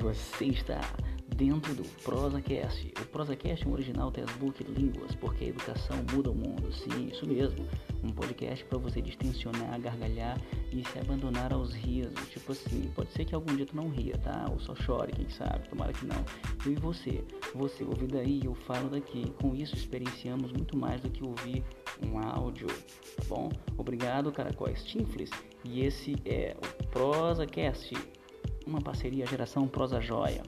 Você está dentro do ProsaCast. O ProsaCast é um original textbook línguas, porque a educação muda o mundo. Sim, isso mesmo. Um podcast para você distensionar, gargalhar e se abandonar aos risos. Tipo assim, pode ser que algum dia tu não ria, tá? Ou só chore, quem sabe? Tomara que não. E você. Você ouve daí, eu falo daqui. Com isso, experienciamos muito mais do que ouvir um áudio, tá bom? Obrigado, Caracóis Tinflis. E esse é o ProsaCast uma parceria Geração Prosa Joia.